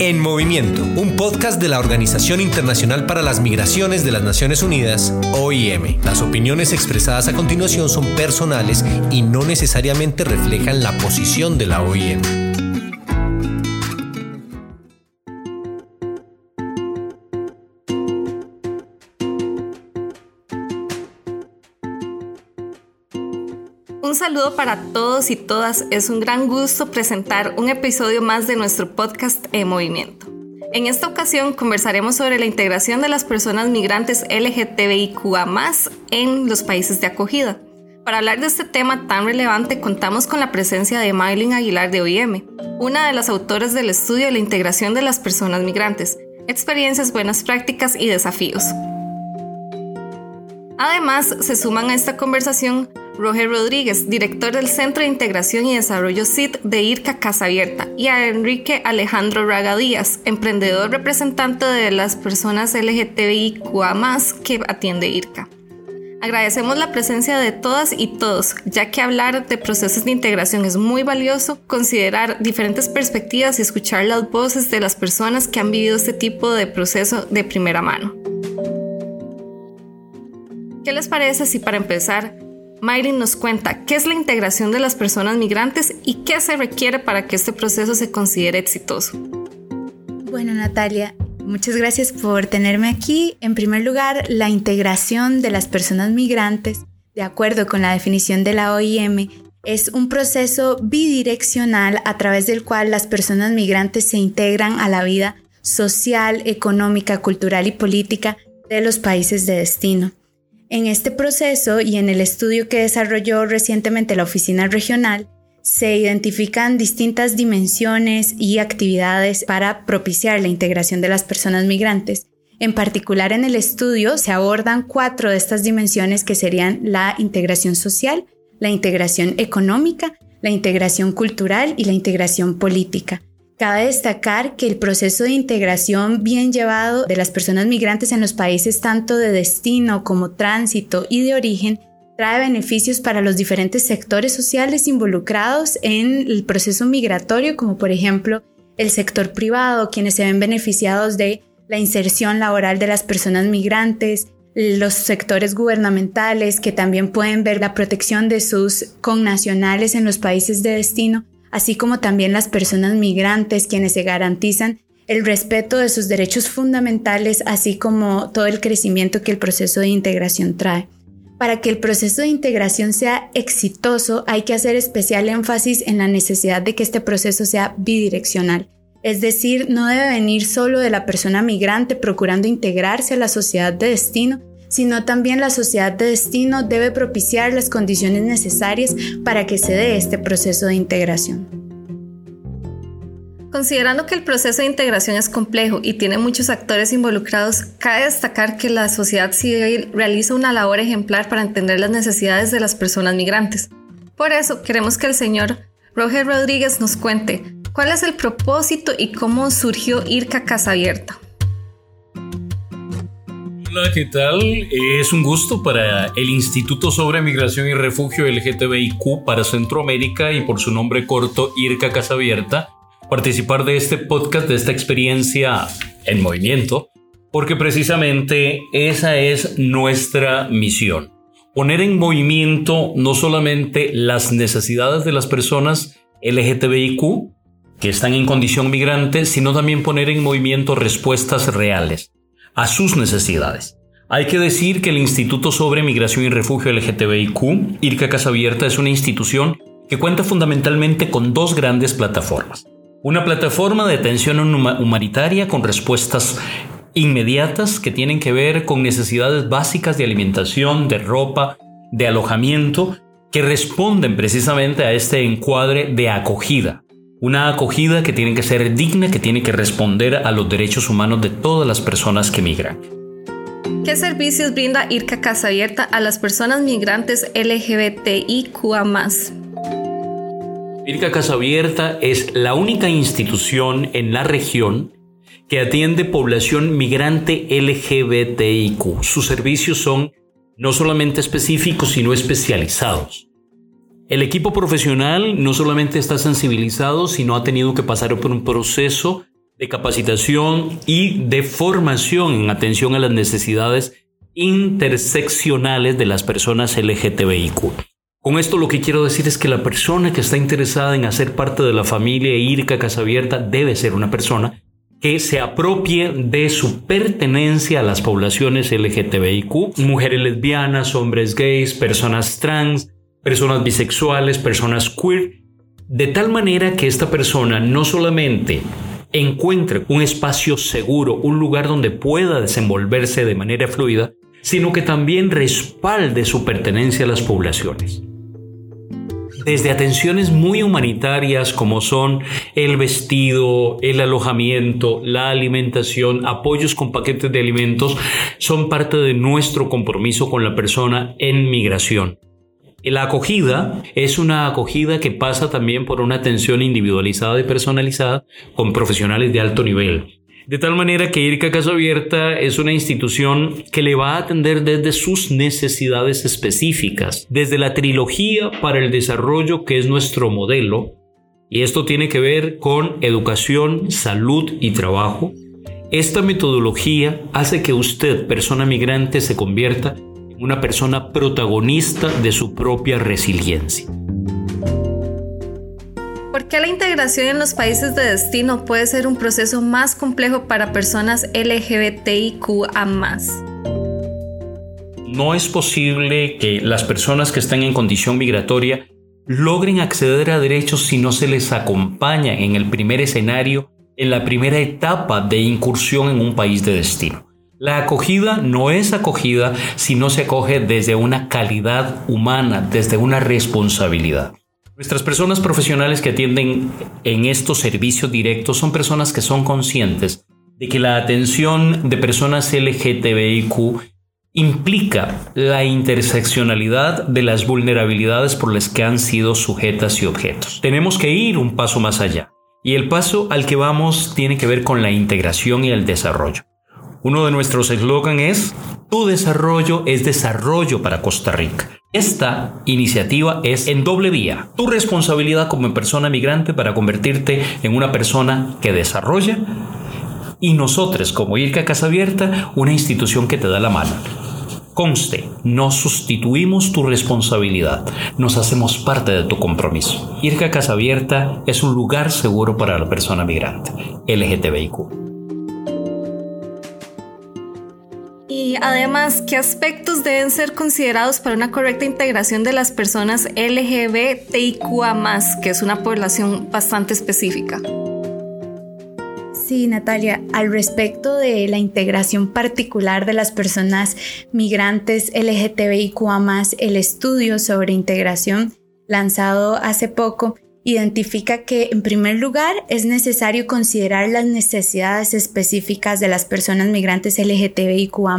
En Movimiento, un podcast de la Organización Internacional para las Migraciones de las Naciones Unidas, OIM. Las opiniones expresadas a continuación son personales y no necesariamente reflejan la posición de la OIM. Saludo para todos y todas. Es un gran gusto presentar un episodio más de nuestro podcast En Movimiento. En esta ocasión conversaremos sobre la integración de las personas migrantes LGTBIQA en los países de acogida. Para hablar de este tema tan relevante contamos con la presencia de Maylin Aguilar de OIM, una de las autoras del estudio de la integración de las personas migrantes, experiencias, buenas prácticas y desafíos. Además, se suman a esta conversación Roger Rodríguez, director del Centro de Integración y Desarrollo CIT de IRCA Casa Abierta, y a Enrique Alejandro Raga Díaz, emprendedor representante de las personas LGTBIQA que atiende IRCA. Agradecemos la presencia de todas y todos, ya que hablar de procesos de integración es muy valioso, considerar diferentes perspectivas y escuchar las voces de las personas que han vivido este tipo de proceso de primera mano. ¿Qué les parece si para empezar Mayrin nos cuenta qué es la integración de las personas migrantes y qué se requiere para que este proceso se considere exitoso. Bueno, Natalia, muchas gracias por tenerme aquí. En primer lugar, la integración de las personas migrantes, de acuerdo con la definición de la OIM, es un proceso bidireccional a través del cual las personas migrantes se integran a la vida social, económica, cultural y política de los países de destino. En este proceso y en el estudio que desarrolló recientemente la Oficina Regional, se identifican distintas dimensiones y actividades para propiciar la integración de las personas migrantes. En particular en el estudio se abordan cuatro de estas dimensiones que serían la integración social, la integración económica, la integración cultural y la integración política. Cabe destacar que el proceso de integración bien llevado de las personas migrantes en los países tanto de destino como tránsito y de origen trae beneficios para los diferentes sectores sociales involucrados en el proceso migratorio, como por ejemplo el sector privado, quienes se ven beneficiados de la inserción laboral de las personas migrantes, los sectores gubernamentales que también pueden ver la protección de sus connacionales en los países de destino así como también las personas migrantes quienes se garantizan el respeto de sus derechos fundamentales, así como todo el crecimiento que el proceso de integración trae. Para que el proceso de integración sea exitoso, hay que hacer especial énfasis en la necesidad de que este proceso sea bidireccional. Es decir, no debe venir solo de la persona migrante procurando integrarse a la sociedad de destino, sino también la sociedad de destino debe propiciar las condiciones necesarias para que se dé este proceso de integración. Considerando que el proceso de integración es complejo y tiene muchos actores involucrados, cabe destacar que la sociedad civil realiza una labor ejemplar para entender las necesidades de las personas migrantes. Por eso queremos que el señor Roger Rodríguez nos cuente cuál es el propósito y cómo surgió IRCA Casa Abierta. Hola, ¿qué tal? Es un gusto para el Instituto sobre Migración y Refugio LGTBIQ para Centroamérica y por su nombre corto IRCA Casa Abierta participar de este podcast, de esta experiencia en movimiento, porque precisamente esa es nuestra misión. Poner en movimiento no solamente las necesidades de las personas LGTBIQ que están en condición migrante, sino también poner en movimiento respuestas reales a sus necesidades. Hay que decir que el Instituto sobre Migración y Refugio LGTBIQ, IRCA Casa Abierta, es una institución que cuenta fundamentalmente con dos grandes plataformas. Una plataforma de atención humanitaria con respuestas inmediatas que tienen que ver con necesidades básicas de alimentación, de ropa, de alojamiento, que responden precisamente a este encuadre de acogida, una acogida que tiene que ser digna, que tiene que responder a los derechos humanos de todas las personas que migran. ¿Qué servicios brinda IRCA Casa Abierta a las personas migrantes LGBTIQA? IRCA Casa Abierta es la única institución en la región que atiende población migrante LGBTIQ. Sus servicios son no solamente específicos, sino especializados. El equipo profesional no solamente está sensibilizado, sino ha tenido que pasar por un proceso de capacitación y de formación en atención a las necesidades interseccionales de las personas LGTBIQ. Con esto lo que quiero decir es que la persona que está interesada en hacer parte de la familia IRCA Casa Abierta debe ser una persona que se apropie de su pertenencia a las poblaciones LGTBIQ, mujeres lesbianas, hombres gays, personas trans, personas bisexuales, personas queer, de tal manera que esta persona no solamente encuentre un espacio seguro, un lugar donde pueda desenvolverse de manera fluida, sino que también respalde su pertenencia a las poblaciones. Desde atenciones muy humanitarias como son el vestido, el alojamiento, la alimentación, apoyos con paquetes de alimentos, son parte de nuestro compromiso con la persona en migración. La acogida es una acogida que pasa también por una atención individualizada y personalizada con profesionales de alto nivel. De tal manera que IRCA Casa Abierta es una institución que le va a atender desde sus necesidades específicas, desde la trilogía para el desarrollo que es nuestro modelo, y esto tiene que ver con educación, salud y trabajo. Esta metodología hace que usted, persona migrante, se convierta una persona protagonista de su propia resiliencia. ¿Por qué la integración en los países de destino puede ser un proceso más complejo para personas LGBTIQA? No es posible que las personas que están en condición migratoria logren acceder a derechos si no se les acompaña en el primer escenario, en la primera etapa de incursión en un país de destino. La acogida no es acogida si no se acoge desde una calidad humana, desde una responsabilidad. Nuestras personas profesionales que atienden en estos servicios directos son personas que son conscientes de que la atención de personas LGTBIQ implica la interseccionalidad de las vulnerabilidades por las que han sido sujetas y objetos. Tenemos que ir un paso más allá. Y el paso al que vamos tiene que ver con la integración y el desarrollo. Uno de nuestros eslogan es, tu desarrollo es desarrollo para Costa Rica. Esta iniciativa es en doble vía. Tu responsabilidad como persona migrante para convertirte en una persona que desarrolla y nosotros como IRCA Casa Abierta, una institución que te da la mano. Conste, no sustituimos tu responsabilidad, nos hacemos parte de tu compromiso. IRCA Casa Abierta es un lugar seguro para la persona migrante, LGTBIQ. Y además, ¿qué aspectos deben ser considerados para una correcta integración de las personas LGBTIQA, que es una población bastante específica? Sí, Natalia, al respecto de la integración particular de las personas migrantes LGTBIQA, el estudio sobre integración lanzado hace poco identifica que en primer lugar es necesario considerar las necesidades específicas de las personas migrantes LGTBIQA+,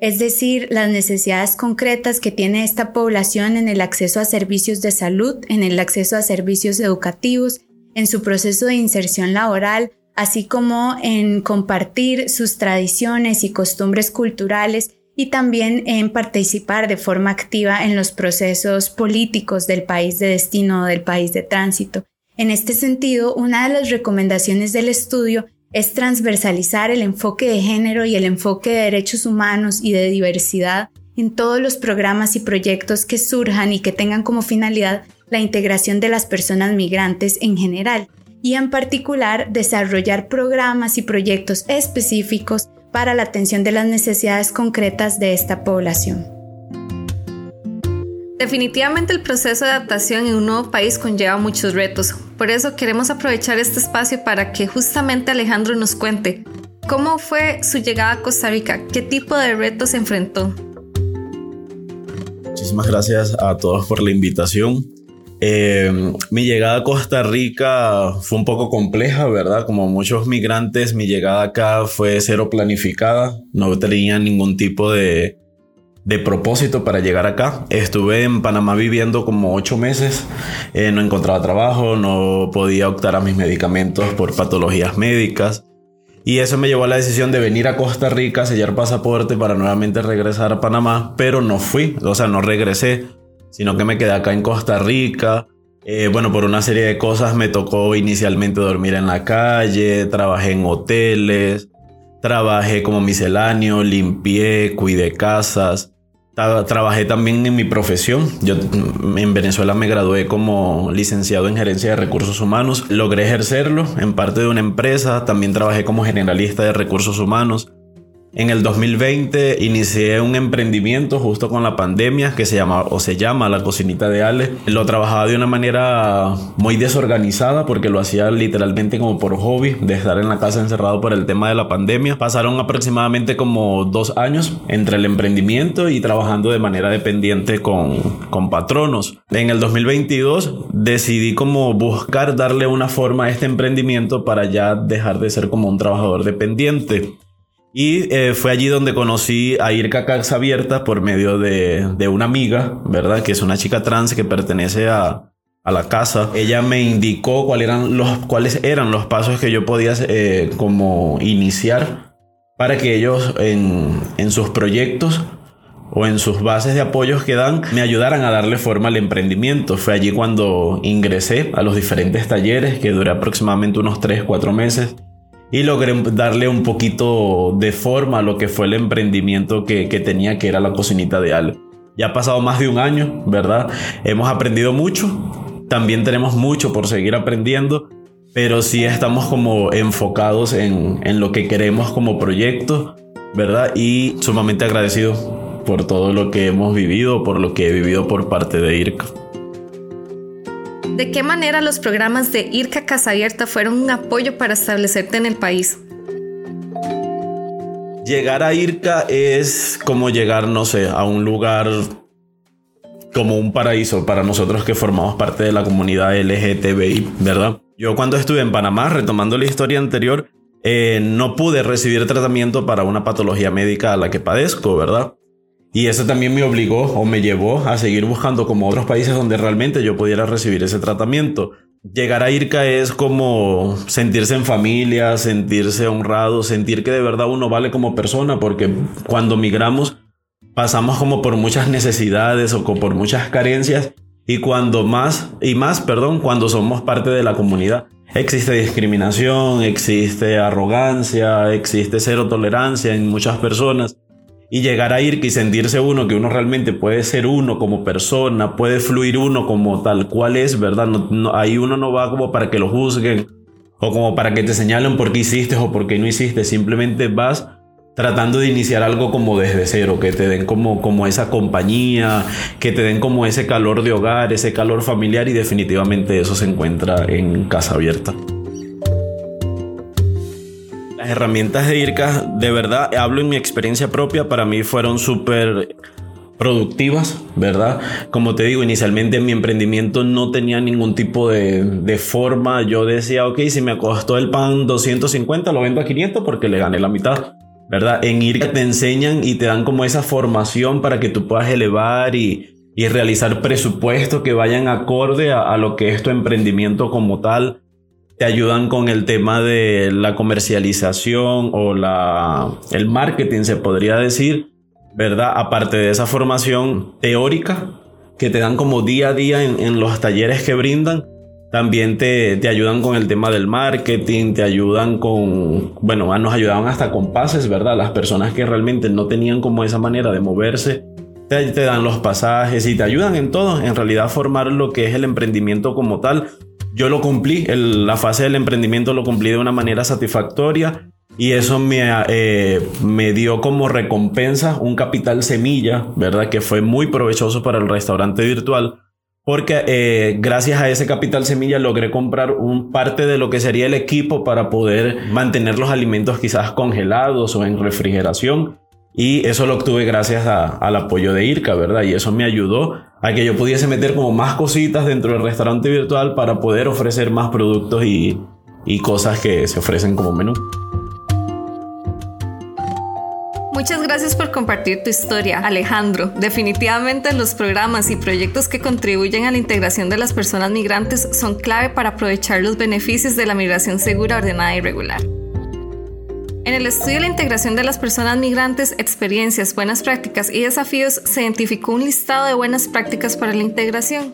es decir, las necesidades concretas que tiene esta población en el acceso a servicios de salud, en el acceso a servicios educativos, en su proceso de inserción laboral, así como en compartir sus tradiciones y costumbres culturales y también en participar de forma activa en los procesos políticos del país de destino o del país de tránsito. En este sentido, una de las recomendaciones del estudio es transversalizar el enfoque de género y el enfoque de derechos humanos y de diversidad en todos los programas y proyectos que surjan y que tengan como finalidad la integración de las personas migrantes en general y en particular desarrollar programas y proyectos específicos para la atención de las necesidades concretas de esta población. Definitivamente el proceso de adaptación en un nuevo país conlleva muchos retos. Por eso queremos aprovechar este espacio para que justamente Alejandro nos cuente cómo fue su llegada a Costa Rica, qué tipo de retos se enfrentó. Muchísimas gracias a todos por la invitación. Eh, mi llegada a Costa Rica fue un poco compleja, ¿verdad? Como muchos migrantes, mi llegada acá fue cero planificada. No tenía ningún tipo de, de propósito para llegar acá. Estuve en Panamá viviendo como ocho meses. Eh, no encontraba trabajo, no podía optar a mis medicamentos por patologías médicas. Y eso me llevó a la decisión de venir a Costa Rica, sellar pasaporte para nuevamente regresar a Panamá, pero no fui, o sea, no regresé sino que me quedé acá en Costa Rica. Eh, bueno, por una serie de cosas me tocó inicialmente dormir en la calle, trabajé en hoteles, trabajé como misceláneo, limpié, cuidé casas. Trabajé también en mi profesión. Yo mm, en Venezuela me gradué como licenciado en gerencia de recursos humanos. Logré ejercerlo en parte de una empresa. También trabajé como generalista de recursos humanos. En el 2020 inicié un emprendimiento justo con la pandemia que se llama o se llama La Cocinita de Ale. Lo trabajaba de una manera muy desorganizada porque lo hacía literalmente como por hobby de estar en la casa encerrado por el tema de la pandemia. Pasaron aproximadamente como dos años entre el emprendimiento y trabajando de manera dependiente con, con patronos. En el 2022 decidí como buscar darle una forma a este emprendimiento para ya dejar de ser como un trabajador dependiente. Y eh, fue allí donde conocí a Irka Casa Abierta por medio de, de, una amiga, ¿verdad? Que es una chica trans que pertenece a, a la casa. Ella me indicó cuáles eran los, cuáles eran los pasos que yo podía eh, como iniciar para que ellos en, en sus proyectos o en sus bases de apoyos que dan me ayudaran a darle forma al emprendimiento. Fue allí cuando ingresé a los diferentes talleres que duré aproximadamente unos 3, 4 meses y logré darle un poquito de forma a lo que fue el emprendimiento que, tenía, que era la cocinita de Ale. Ya ha pasado más de un año, ¿verdad? Hemos aprendido mucho, también tenemos mucho por seguir aprendiendo, pero sí estamos como enfocados en, en lo que queremos como proyecto, ¿verdad? Y sumamente agradecido por todo lo que hemos vivido, por lo que he vivido por parte de IRCA. ¿De qué manera los programas de IRCA Casa Abierta fueron un apoyo para establecerte en el país? Llegar a IRCA es como llegar, no sé, a un lugar como un paraíso para nosotros que formamos parte de la comunidad LGTBI, ¿verdad? Yo cuando estuve en Panamá, retomando la historia anterior, eh, no pude recibir tratamiento para una patología médica a la que padezco, ¿verdad? Y eso también me obligó o me llevó a seguir buscando como otros países donde realmente yo pudiera recibir ese tratamiento. Llegar a IRCA es como sentirse en familia, sentirse honrado, sentir que de verdad uno vale como persona, porque cuando migramos pasamos como por muchas necesidades o por muchas carencias y cuando más y más, perdón, cuando somos parte de la comunidad. Existe discriminación, existe arrogancia, existe cero tolerancia en muchas personas y llegar a ir y sentirse uno, que uno realmente puede ser uno como persona, puede fluir uno como tal cual es, ¿verdad? No, ahí uno no va como para que lo juzguen o como para que te señalen por qué hiciste o por qué no hiciste, simplemente vas tratando de iniciar algo como desde cero, que te den como, como esa compañía, que te den como ese calor de hogar, ese calor familiar y definitivamente eso se encuentra en casa abierta. Las herramientas de IRCA, de verdad, hablo en mi experiencia propia, para mí fueron súper productivas, ¿verdad? Como te digo, inicialmente en mi emprendimiento no tenía ningún tipo de, forma. Yo decía, ok, si me costó el pan 250, lo vendo a 500 porque le gané la mitad, ¿verdad? En IRCA te enseñan y te dan como esa formación para que tú puedas elevar y, y realizar presupuestos que vayan acorde a, a lo que es tu emprendimiento como tal te ayudan con el tema de la comercialización o la, el marketing, se podría decir, ¿verdad? Aparte de esa formación teórica que te dan como día a día en, los talleres que brindan, también te, te, ayudan con el tema del marketing, te ayudan con, bueno, nos ayudaban hasta con pases, ¿verdad? Las personas que realmente no tenían como esa manera de moverse, te, te dan los pasajes y te ayudan en todo, en realidad formar lo que es el emprendimiento como tal yo lo cumplí, la fase del emprendimiento lo cumplí de una manera satisfactoria y eso me, eh, me dio como recompensa un capital semilla, ¿verdad? Que fue muy provechoso para el restaurante virtual. Porque eh, gracias a ese capital semilla logré comprar un parte de lo que sería el equipo para poder mantener los alimentos quizás congelados o en refrigeración. Y eso lo obtuve gracias al apoyo de IRCA, ¿verdad? Y eso me ayudó a que yo pudiese meter como más cositas dentro del restaurante virtual para poder ofrecer más productos y, y cosas que se ofrecen como menú. Muchas gracias por compartir tu historia, Alejandro. Definitivamente los programas y proyectos que contribuyen a la integración de las personas migrantes son clave para aprovechar los beneficios de la migración segura, ordenada y regular. En el estudio de la integración de las personas migrantes, experiencias, buenas prácticas y desafíos, se identificó un listado de buenas prácticas para la integración.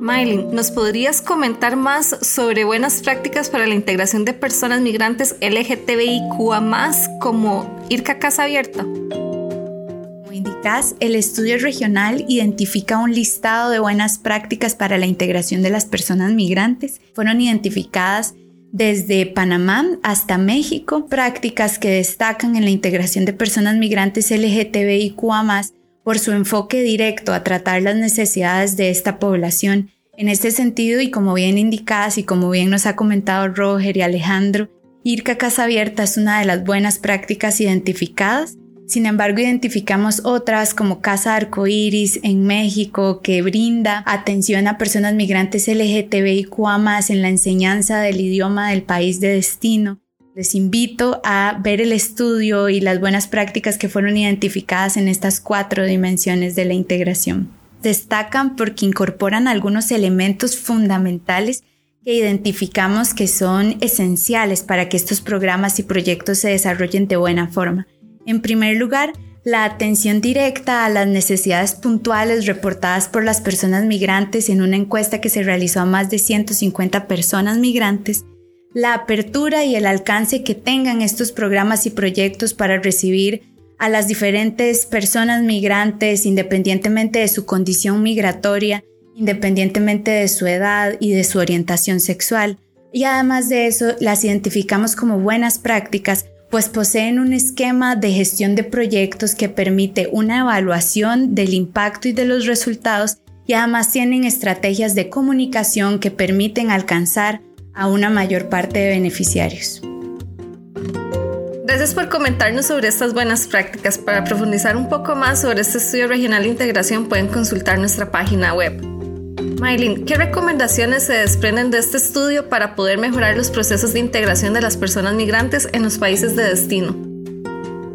Mylin, ¿nos podrías comentar más sobre buenas prácticas para la integración de personas migrantes LGTBIQA como IRCA Casa Abierta? Indicas, el estudio regional identifica un listado de buenas prácticas para la integración de las personas migrantes. Fueron identificadas desde Panamá hasta México, prácticas que destacan en la integración de personas migrantes LGTBIQA por su enfoque directo a tratar las necesidades de esta población. En este sentido, y como bien indicadas y como bien nos ha comentado Roger y Alejandro, IRCA Casa Abierta es una de las buenas prácticas identificadas. Sin embargo, identificamos otras como Casa Arcoiris en México, que brinda atención a personas migrantes LGTBIQA en la enseñanza del idioma del país de destino les invito a ver el estudio y las buenas prácticas que fueron identificadas en estas cuatro dimensiones de la integración. Destacan porque incorporan algunos elementos fundamentales que identificamos que son esenciales para que estos programas y proyectos se desarrollen de buena forma. En primer lugar, la atención directa a las necesidades puntuales reportadas por las personas migrantes en una encuesta que se realizó a más de 150 personas migrantes la apertura y el alcance que tengan estos programas y proyectos para recibir a las diferentes personas migrantes independientemente de su condición migratoria, independientemente de su edad y de su orientación sexual. Y además de eso, las identificamos como buenas prácticas, pues poseen un esquema de gestión de proyectos que permite una evaluación del impacto y de los resultados y además tienen estrategias de comunicación que permiten alcanzar a una mayor parte de beneficiarios. Gracias por comentarnos sobre estas buenas prácticas. Para profundizar un poco más sobre este estudio regional de integración pueden consultar nuestra página web. Maylin, ¿qué recomendaciones se desprenden de este estudio para poder mejorar los procesos de integración de las personas migrantes en los países de destino?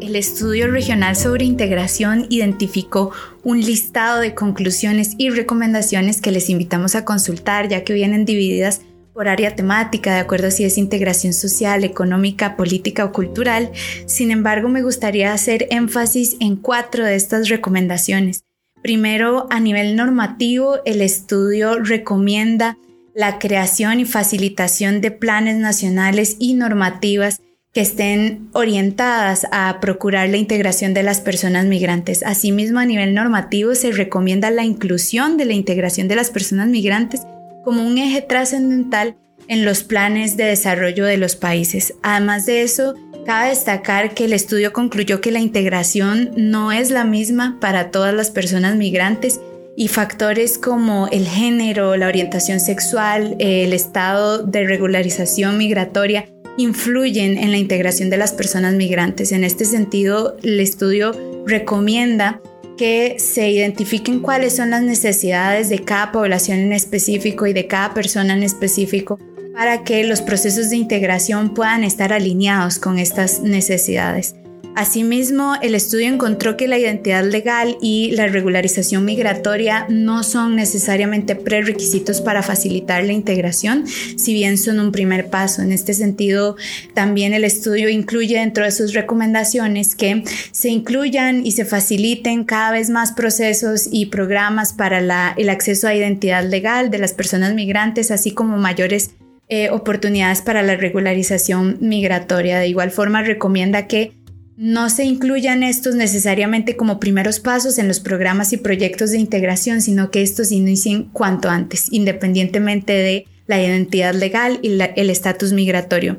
El estudio regional sobre integración identificó un listado de conclusiones y recomendaciones que les invitamos a consultar ya que vienen divididas por área temática, de acuerdo a si es integración social, económica, política o cultural. Sin embargo, me gustaría hacer énfasis en cuatro de estas recomendaciones. Primero, a nivel normativo, el estudio recomienda la creación y facilitación de planes nacionales y normativas que estén orientadas a procurar la integración de las personas migrantes. Asimismo, a nivel normativo se recomienda la inclusión de la integración de las personas migrantes como un eje trascendental en los planes de desarrollo de los países. Además de eso, cabe destacar que el estudio concluyó que la integración no es la misma para todas las personas migrantes y factores como el género, la orientación sexual, el estado de regularización migratoria influyen en la integración de las personas migrantes. En este sentido, el estudio recomienda que se identifiquen cuáles son las necesidades de cada población en específico y de cada persona en específico para que los procesos de integración puedan estar alineados con estas necesidades. Asimismo, el estudio encontró que la identidad legal y la regularización migratoria no son necesariamente prerequisitos para facilitar la integración, si bien son un primer paso. En este sentido, también el estudio incluye dentro de sus recomendaciones que se incluyan y se faciliten cada vez más procesos y programas para el acceso a identidad legal de las personas migrantes, así como mayores eh, oportunidades para la regularización migratoria. De igual forma, recomienda que no se incluyan estos necesariamente como primeros pasos en los programas y proyectos de integración, sino que estos inicien cuanto antes, independientemente de la identidad legal y el estatus migratorio.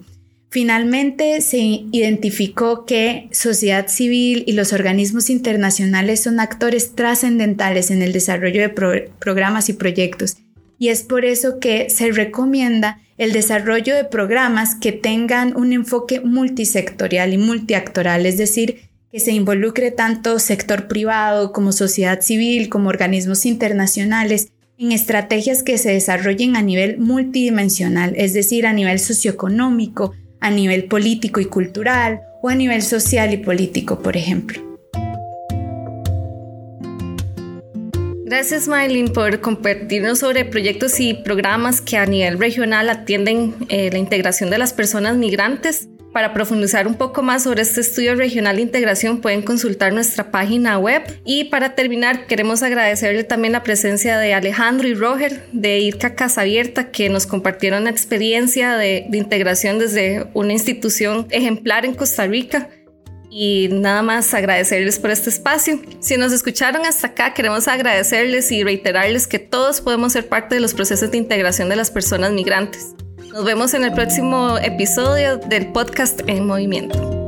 Finalmente, se identificó que sociedad civil y los organismos internacionales son actores trascendentales en el desarrollo de programas y proyectos, y es por eso que se recomienda el desarrollo de programas que tengan un enfoque multisectorial y multiactoral, es decir, que se involucre tanto sector privado como sociedad civil, como organismos internacionales, en estrategias que se desarrollen a nivel multidimensional, es decir, a nivel socioeconómico, a nivel político y cultural o a nivel social y político, por ejemplo. Gracias, Maylin, por compartirnos sobre proyectos y programas que a nivel regional atienden eh, la integración de las personas migrantes. Para profundizar un poco más sobre este estudio regional de integración pueden consultar nuestra página web. Y para terminar, queremos agradecerle también la presencia de Alejandro y Roger de IRCA Casa Abierta que nos compartieron la experiencia de, de integración desde una institución ejemplar en Costa Rica. Y nada más agradecerles por este espacio. Si nos escucharon hasta acá, queremos agradecerles y reiterarles que todos podemos ser parte de los procesos de integración de las personas migrantes. Nos vemos en el próximo episodio del podcast En Movimiento.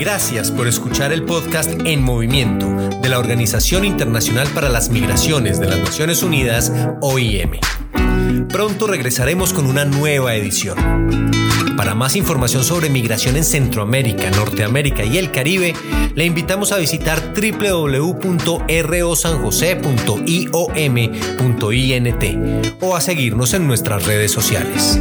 Gracias por escuchar el podcast En Movimiento de la Organización Internacional para las Migraciones de las Naciones Unidas, OIM. Pronto regresaremos con una nueva edición. Para más información sobre migración en Centroamérica, Norteamérica y el Caribe, le invitamos a visitar www.rosanjose.iom.int o a seguirnos en nuestras redes sociales.